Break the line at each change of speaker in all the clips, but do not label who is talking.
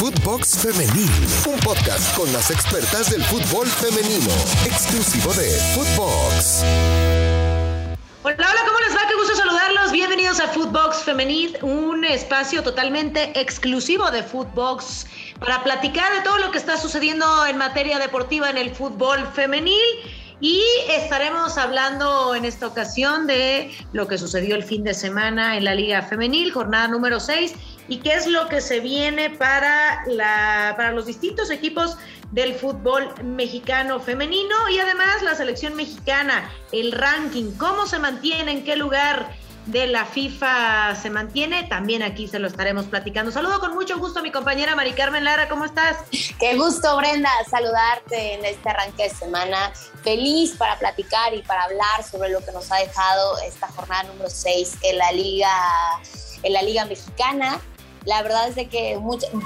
Footbox Femenil, un podcast con las expertas del fútbol femenino, exclusivo de Footbox.
Hola, hola, ¿cómo les va? Qué gusto saludarlos. Bienvenidos a Footbox Femenil, un espacio totalmente exclusivo de Footbox para platicar de todo lo que está sucediendo en materia deportiva en el fútbol femenil. Y estaremos hablando en esta ocasión de lo que sucedió el fin de semana en la Liga Femenil, jornada número 6, y qué es lo que se viene para, la, para los distintos equipos del fútbol mexicano femenino y además la selección mexicana, el ranking, cómo se mantiene, en qué lugar de la FIFA se mantiene, también aquí se lo estaremos platicando. Saludo con mucho gusto a mi compañera Mari Carmen Lara, ¿cómo estás?
Qué gusto, Brenda, saludarte en este arranque de semana. Feliz para platicar y para hablar sobre lo que nos ha dejado esta jornada número 6 en la Liga, en la Liga Mexicana. La verdad es de que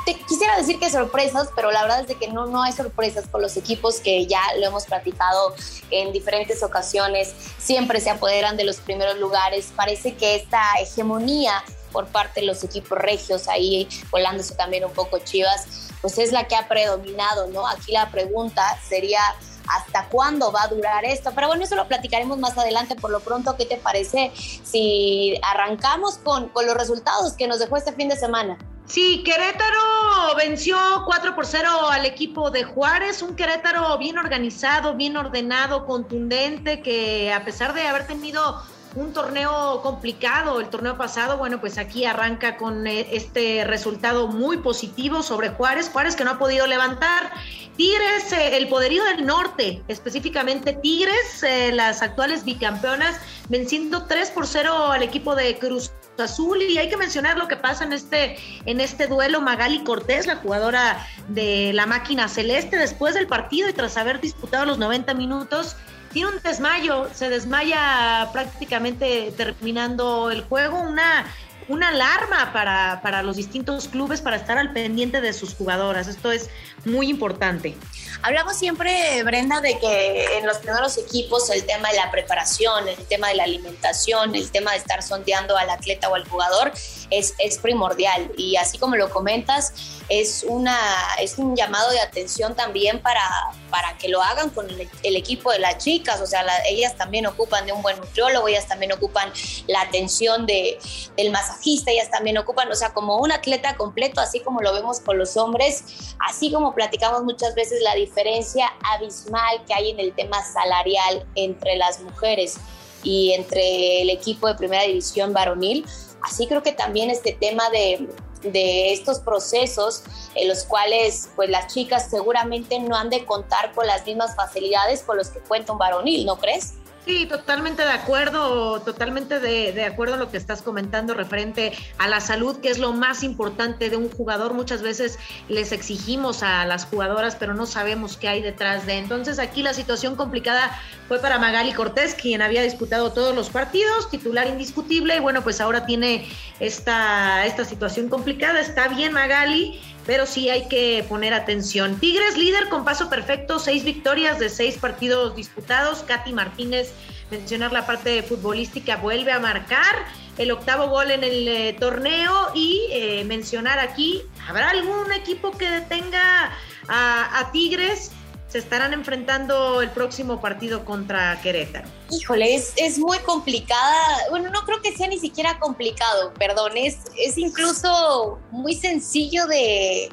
te quisiera decir que sorpresas, pero la verdad es de que no, no hay sorpresas con los equipos que ya lo hemos platicado en diferentes ocasiones, siempre se apoderan de los primeros lugares. Parece que esta hegemonía por parte de los equipos regios, ahí volándose también un poco Chivas, pues es la que ha predominado, ¿no? Aquí la pregunta sería hasta cuándo va a durar esto. Pero bueno, eso lo platicaremos más adelante. Por lo pronto, ¿qué te parece si arrancamos con, con los resultados que nos dejó este fin de semana?
Sí, Querétaro venció 4 por 0 al equipo de Juárez, un Querétaro bien organizado, bien ordenado, contundente, que a pesar de haber tenido un torneo complicado el torneo pasado, bueno, pues aquí arranca con eh, este resultado muy positivo sobre Juárez, Juárez que no ha podido levantar. Tigres, eh, el poderío del norte, específicamente Tigres, eh, las actuales bicampeonas, venciendo 3 por 0 al equipo de Cruz Azul y hay que mencionar lo que pasa en este en este duelo Magali Cortés, la jugadora de la máquina celeste después del partido y tras haber disputado los 90 minutos tiene un desmayo, se desmaya prácticamente terminando el juego, una, una alarma para, para los distintos clubes para estar al pendiente de sus jugadoras. Esto es muy importante.
Hablamos siempre, Brenda, de que en los primeros equipos el tema de la preparación, el tema de la alimentación, el tema de estar sondeando al atleta o al jugador es, es primordial. Y así como lo comentas, es, una, es un llamado de atención también para, para que lo hagan con el, equipo de las chicas. O sea, ellas también ocupan de un buen nutriólogo, ellas también ocupan la atención de, del masajista, ellas también ocupan, o sea, como un atleta completo, así como lo vemos con los hombres, así como platicamos muchas veces la diferencia abismal que hay en el tema salarial entre las mujeres y entre el equipo de primera división varonil. Así creo que también este tema de, de estos procesos en los cuales pues las chicas seguramente no han de contar con las mismas facilidades con los que cuenta un varonil, ¿no crees?
Sí, totalmente de acuerdo, totalmente de, de, acuerdo a lo que estás comentando referente a la salud, que es lo más importante de un jugador. Muchas veces les exigimos a las jugadoras, pero no sabemos qué hay detrás de. Entonces aquí la situación complicada fue para Magali Cortés, quien había disputado todos los partidos, titular indiscutible, y bueno, pues ahora tiene esta, esta situación complicada. Está bien Magali, pero sí hay que poner atención. Tigres líder con paso perfecto, seis victorias de seis partidos disputados. Katy Martínez, mencionar la parte futbolística, vuelve a marcar el octavo gol en el eh, torneo y eh, mencionar aquí, ¿habrá algún equipo que detenga a, a Tigres? Se estarán enfrentando el próximo partido contra Querétaro?
Híjole, es, es, muy complicada. Bueno, no creo que sea ni siquiera complicado, perdón. Es, incluso muy sencillo de,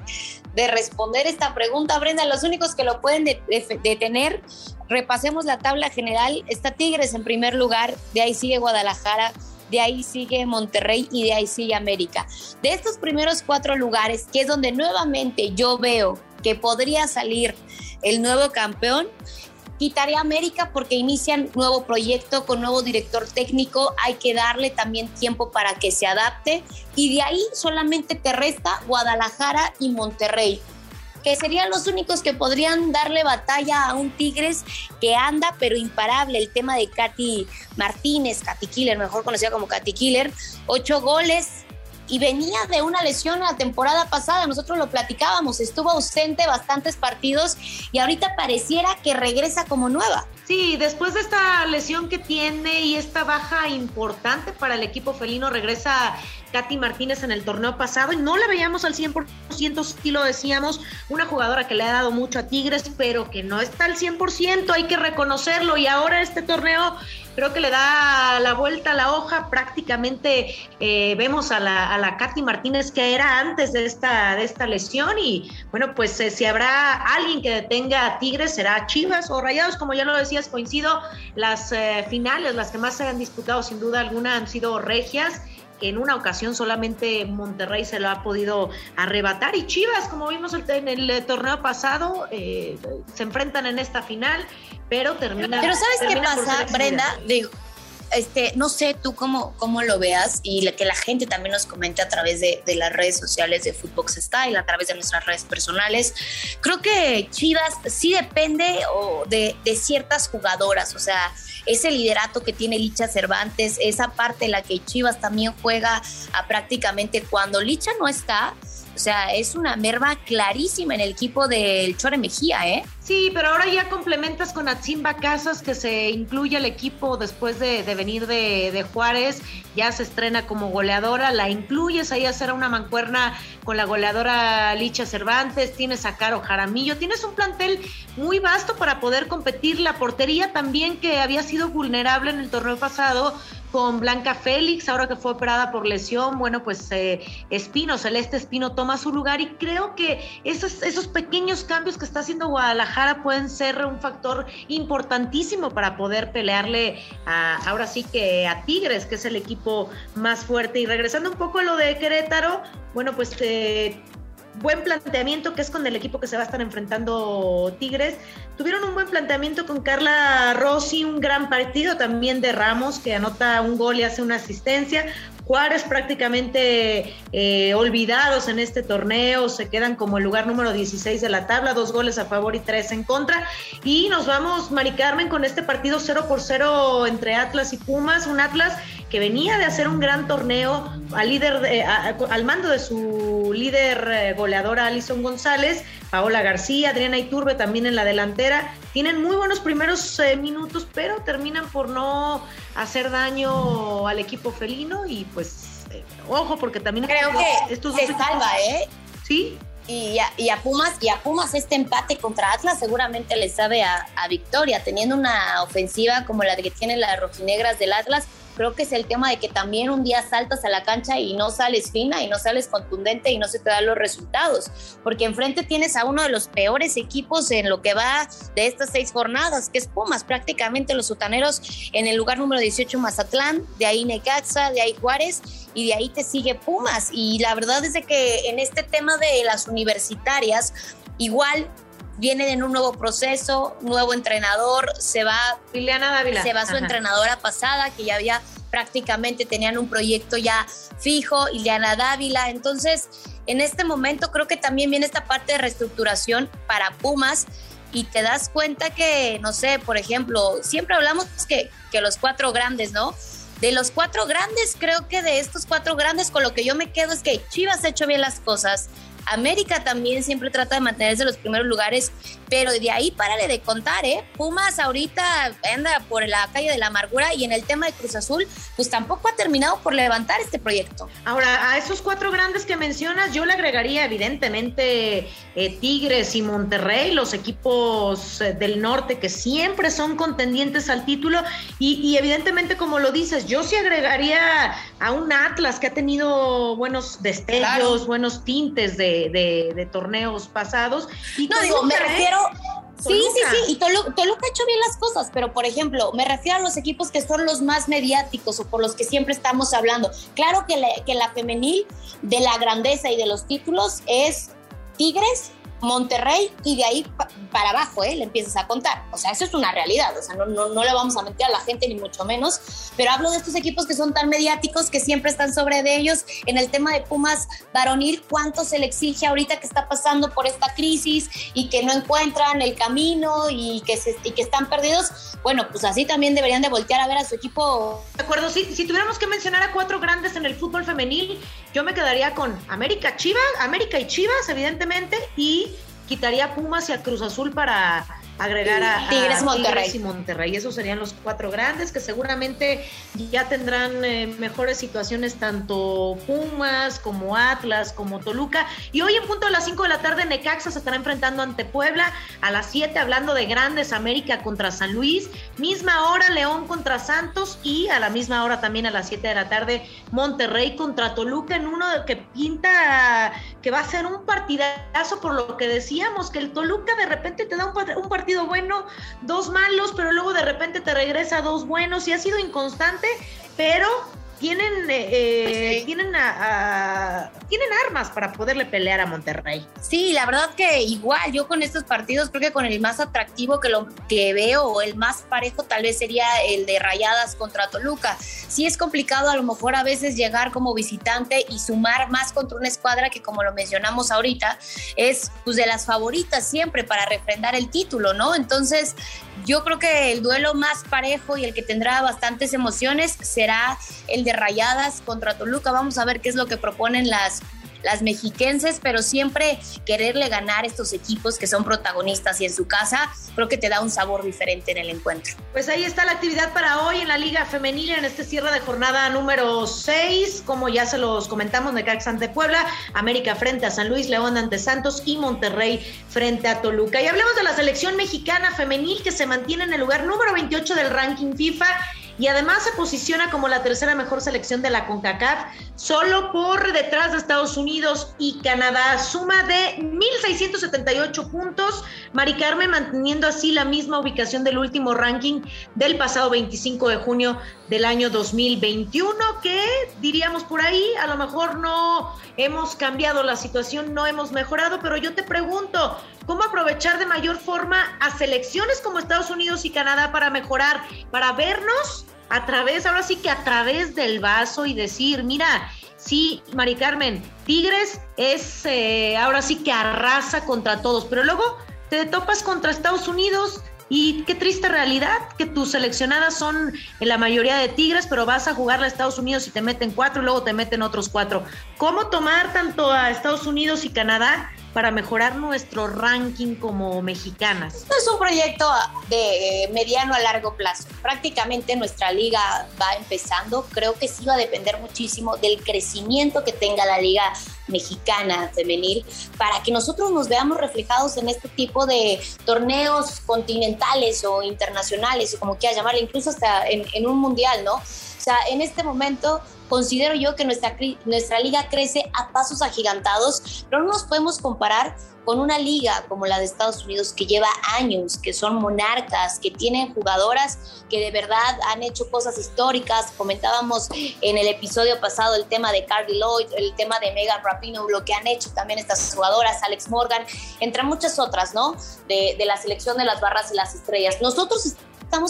de responder esta pregunta, Brenda. Los únicos que lo pueden detener, repasemos la tabla general. Está Tigres en primer lugar, de ahí sigue Guadalajara, de ahí sigue Monterrey y de ahí sigue América. De estos primeros cuatro lugares, que es donde nuevamente yo veo que podría salir el nuevo campeón. Quitaré América porque inician nuevo proyecto con nuevo director técnico, hay que darle también tiempo para que se adapte y de ahí solamente te resta Guadalajara y Monterrey que serían los únicos que podrían darle batalla a un Tigres que anda pero imparable. El tema de Katy Martínez, Katy Killer, mejor conocida como Katy Killer, ocho goles, y venía de una lesión la temporada pasada, nosotros lo platicábamos, estuvo ausente bastantes partidos y ahorita pareciera que regresa como nueva.
Sí, después de esta lesión que tiene y esta baja importante para el equipo felino, regresa Katy Martínez en el torneo pasado y no la veíamos al 100%, sí lo decíamos, una jugadora que le ha dado mucho a Tigres, pero que no está al 100%, hay que reconocerlo y ahora este torneo creo que le da la vuelta a la hoja. Prácticamente eh, vemos a la, a la Katy Martínez que era antes de esta, de esta lesión. Y bueno, pues eh, si habrá alguien que detenga a Tigres, será Chivas o Rayados, como ya lo decías, coincido. Las eh, finales, las que más se han disputado, sin duda alguna, han sido regias en una ocasión solamente Monterrey se lo ha podido arrebatar y Chivas, como vimos en el torneo pasado, se enfrentan en esta final pero termina.
Pero ¿sabes qué pasa, Brenda? Digo, este, no sé tú cómo, cómo lo veas y que la gente también nos comente a través de, las redes sociales de Footbox Style, a través de nuestras redes personales. Creo que Chivas sí depende de, de ciertas jugadoras, o sea, ese liderato que tiene Licha Cervantes, esa parte en la que Chivas también juega a prácticamente cuando Licha no está, o sea, es una merma clarísima en el equipo del Chore Mejía, ¿eh?
Sí, pero ahora ya complementas con Atzimba Casas, que se incluye al equipo después de, venir de, Juárez, ya se estrena como goleadora, la incluyes ahí a hacer una mancuerna con la goleadora Licha Cervantes, tienes a Caro Jaramillo, tienes un plantel muy vasto para poder competir, la portería también que había sido vulnerable en el torneo pasado, con Blanca Félix, ahora que fue operada por lesión, bueno, pues eh, Espino, Celeste Espino toma su lugar y creo que esos, esos pequeños cambios que está haciendo Guadalajara pueden ser un factor importantísimo para poder pelearle a, ahora sí que a Tigres, que es el equipo más fuerte. Y regresando un poco a lo de Querétaro, bueno, pues eh, buen planteamiento que es con el equipo que se va a estar enfrentando Tigres. Tuvieron un buen planteamiento con Carla Rossi, un gran partido también de Ramos que anota un gol y hace una asistencia. Juárez prácticamente eh, olvidados en este torneo, se quedan como el lugar número 16 de la tabla, dos goles a favor y tres en contra. Y nos vamos, Mari Carmen, con este partido 0 por 0 entre Atlas y Pumas, un Atlas que venía de hacer un gran torneo al líder al mando de su líder eh, goleadora Alison González, Paola García, Adriana Iturbe también en la delantera. Tienen muy buenos primeros eh, minutos, pero terminan por no hacer daño al equipo felino y pues eh, ojo porque también
creo que estos se salva, ¿eh?
Sí.
Y a, y a, Pumas y a Pumas este empate contra Atlas seguramente le sabe a, a victoria teniendo una ofensiva como la que tienen las rojinegras del Atlas creo que es el tema de que también un día saltas a la cancha y no sales fina y no sales contundente y no se te dan los resultados, porque enfrente tienes a uno de los peores equipos en lo que va de estas seis jornadas, que es Pumas, prácticamente los sutaneros en el lugar número 18 Mazatlán, de ahí Necaxa, de ahí Juárez y de ahí te sigue Pumas. Y la verdad es de que en este tema de las universitarias, igual vienen en un nuevo proceso, nuevo entrenador, se va
Liliana Dávila.
Se va su entrenadora pasada, que ya había prácticamente tenían un proyecto ya fijo, Ileana Dávila. Entonces, en este momento creo que también viene esta parte de reestructuración para Pumas y te das cuenta que, no sé, por ejemplo, siempre hablamos que, que los cuatro grandes, ¿no? De los cuatro grandes, creo que de estos cuatro grandes, con lo que yo me quedo es que Chivas ha hecho bien las cosas, América también siempre trata de mantenerse en los primeros lugares, pero de ahí párale de contar, ¿eh? Pumas ahorita anda por la calle de la amargura y en el tema de Cruz Azul, pues tampoco ha terminado por levantar este proyecto.
Ahora, a esos cuatro grandes que mencionas, yo le agregaría evidentemente eh, Tigres y Monterrey, los equipos eh, del norte que siempre son contendientes al título y, evidentemente, como lo dices, yo sí agregaría a un Atlas que ha tenido buenos destellos, buenos tintes de de, torneos pasados.
Y no, digo, me refiero... Sí, sí, sí, y Toluca, ha hecho bien las cosas, pero por ejemplo, me refiero a los equipos que son los más mediáticos o por los que siempre estamos hablando. Claro que que la femenil de la grandeza y de los títulos es Tigres, Monterrey y de ahí para abajo, ¿eh? Le empiezas a contar. O sea, eso es una realidad. O sea, no, no, no le vamos a mentir a la gente, ni mucho menos. Pero hablo de estos equipos que son tan mediáticos que siempre están sobre de ellos. En el tema de Pumas varonil, ¿cuánto se le exige ahorita que está pasando por esta crisis y que no encuentran el camino y que, se, y que están perdidos? Bueno, pues así también deberían de voltear a ver a su equipo.
De acuerdo, si, si tuviéramos que mencionar a cuatro grandes en el fútbol femenil, yo me quedaría con América Chivas, América y Chivas, evidentemente, y quitaría Pumas y a Cruz Azul para agregar a,
Tigres, Monterrey.
y Monterrey. Esos serían los cuatro grandes que seguramente ya tendrán eh, mejores situaciones tanto Pumas como Atlas como Toluca. Y hoy en punto a las 5 de la tarde Necaxa se estará enfrentando ante Puebla. A las 7 hablando de grandes América contra San Luis. Misma hora León contra Santos y a la misma hora también a las 7 de la tarde Monterrey contra Toluca en uno que pinta que va a ser un partidazo por lo que decíamos que el Toluca de repente te da un partido bueno, dos malos, pero luego de repente te regresa dos buenos y ha sido inconstante, pero tienen, eh, eh, tienen, tienen armas para poderle pelear a Monterrey.
Sí, la verdad que igual, yo con estos partidos creo que con el más atractivo que lo que veo, o el más parejo tal vez sería el de Rayadas contra Toluca. Sí es complicado a lo mejor a veces llegar como visitante y sumar más contra una escuadra que como lo mencionamos ahorita, es pues de las favoritas siempre para refrendar el título, ¿no? Entonces, yo creo que el duelo más parejo y el que tendrá bastantes emociones será el de Rayadas contra Toluca. Vamos a ver qué es lo que proponen las las mexiquenses, pero siempre quererle ganar estos equipos que son protagonistas y en su casa, creo que te da un sabor diferente en el encuentro.
Pues ahí está la actividad para hoy en la Liga Femenil en este cierre de jornada número 6, como ya se los comentamos, Necaxa ante Puebla, América frente a San Luis, León ante Santos y Monterrey frente a Toluca. Y hablemos de la selección mexicana femenil que se mantiene en el lugar número 28 del ranking FIFA y además se posiciona como la tercera mejor selección de la CONCACAF, solo por detrás de Estados Unidos y Canadá. Suma de 1.678 puntos. Mari Carmen manteniendo así la misma ubicación del último ranking del pasado 25 de junio del año 2021, que diríamos por ahí, a lo mejor no hemos cambiado la situación, no hemos mejorado, pero yo te pregunto, ¿cómo aprovechar de mayor forma a selecciones como Estados Unidos y Canadá para mejorar, para vernos a través, ahora sí que a través del vaso y decir, mira, sí, Mari Carmen, Tigres es eh, ahora sí que arrasa contra todos, pero luego te topas contra Estados Unidos y qué triste realidad que tus seleccionadas son en la mayoría de Tigres, pero vas a jugarle a Estados Unidos y te meten cuatro y luego te meten otros cuatro. ¿Cómo tomar tanto a Estados Unidos y Canadá para mejorar nuestro ranking como mexicanas?
Esto es un proyecto de mediano a largo plazo. Prácticamente nuestra liga va empezando. Creo que sí va a depender muchísimo del crecimiento que tenga la liga mexicana femenil para que nosotros nos veamos reflejados en este tipo de torneos continentales o internacionales, o como quieras llamarle, incluso hasta en, en un mundial, ¿no? O sea, en este momento considero yo que nuestra, nuestra liga crece a pasos agigantados, pero no nos podemos comparar con una liga como la de Estados Unidos que lleva años, que son monarcas, que tienen jugadoras que de verdad han hecho cosas históricas. Comentábamos en el episodio pasado el tema de Carly Lloyd, el tema de Megan Rapinoe, lo que han hecho también estas jugadoras, Alex Morgan, entre muchas otras, ¿no? De, de la selección de las barras y las estrellas. Nosotros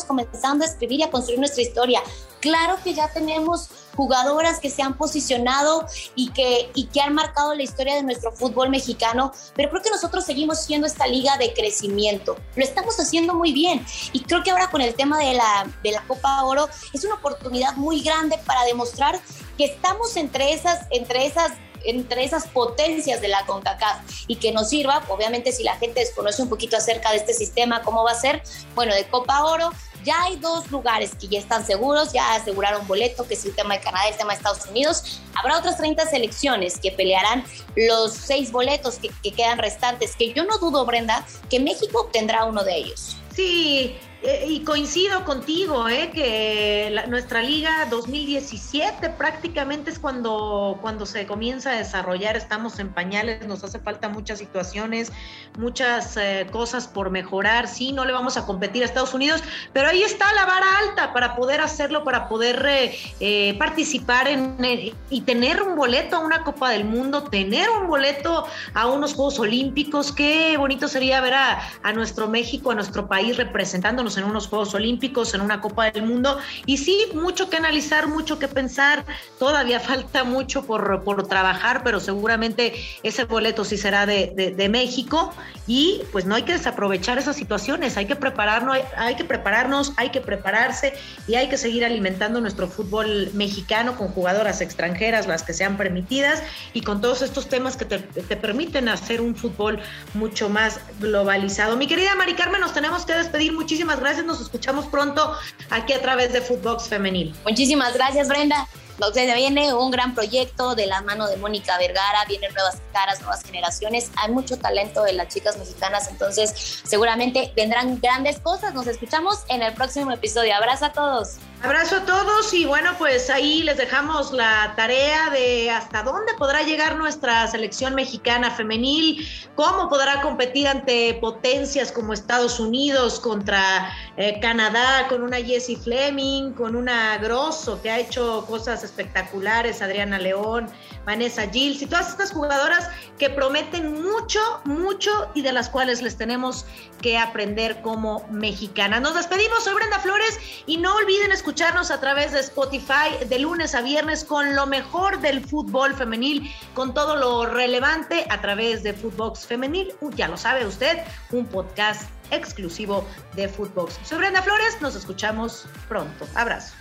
comenzando a escribir y a construir nuestra historia. Claro que ya tenemos jugadoras que se han posicionado y que, y que han marcado la historia de nuestro fútbol mexicano, pero creo que nosotros seguimos siendo esta liga de crecimiento. Lo estamos haciendo muy bien y creo que ahora con el tema de la, de la Copa Oro es una oportunidad muy grande para demostrar que estamos entre esas, entre esas entre esas potencias de la CONCACAF y que nos sirva, obviamente si la gente desconoce un poquito acerca de este sistema, cómo va a ser, bueno, de Copa Oro, ya hay dos lugares que ya están seguros, ya aseguraron boleto, que es el tema de Canadá el tema de Estados Unidos. Habrá otras 30 selecciones que pelearán los seis boletos que, que quedan restantes, que yo no dudo, Brenda, que México obtendrá uno de ellos.
Sí, eh, y coincido contigo, eh, que nuestra liga 2017 prácticamente es cuando, cuando se comienza a desarrollar, estamos en pañales, nos hace falta muchas situaciones, muchas eh, cosas por mejorar, sí, no le vamos a competir a Estados Unidos, pero ahí está la vara alta para poder hacerlo, para poder participar en, y tener un boleto a una Copa del Mundo, tener un boleto a unos Juegos Olímpicos, qué bonito sería ver a, a nuestro México, a nuestro país representándonos en unos Juegos Olímpicos, en una Copa del Mundo, y sí, mucho que analizar, mucho que pensar, todavía falta mucho por, por trabajar, pero seguramente ese boleto sí será de, de, México, y pues no hay que desaprovechar esas situaciones, hay que prepararnos, hay, hay que prepararnos, hay que prepararse y hay que seguir alimentando nuestro fútbol mexicano con jugadoras extranjeras, las que sean permitidas, y con todos estos temas que te, te permiten hacer un fútbol mucho más globalizado. Mi querida Mari Carmen, nos tenemos que despedir. Muchísimas gracias. Nos escuchamos pronto aquí a través de Footbox Femenil.
Muchísimas gracias, Brenda. Se viene un gran proyecto de la mano de Mónica Vergara, vienen nuevas caras, nuevas generaciones, hay mucho talento de las chicas mexicanas, entonces seguramente vendrán grandes cosas. Nos escuchamos en el próximo episodio. Abrazo a todos.
Abrazo a todos y bueno, pues ahí les dejamos la tarea de hasta dónde podrá llegar nuestra selección mexicana femenil, cómo podrá competir ante potencias como Estados Unidos contra eh, Canadá, con una Jessie Fleming, con una Grosso que ha hecho cosas espectaculares, Adriana León, Vanessa Gilles y todas estas jugadoras que prometen mucho, mucho y de las cuales les tenemos que aprender como mexicanas. Nos despedimos, soy Brenda Flores y no olviden escucharnos a través de Spotify de lunes a viernes con lo mejor del fútbol femenil, con todo lo relevante a través de Footbox Femenil. ya lo sabe usted, un podcast exclusivo de Footbox. Soy Brenda Flores, nos escuchamos pronto. Abrazo.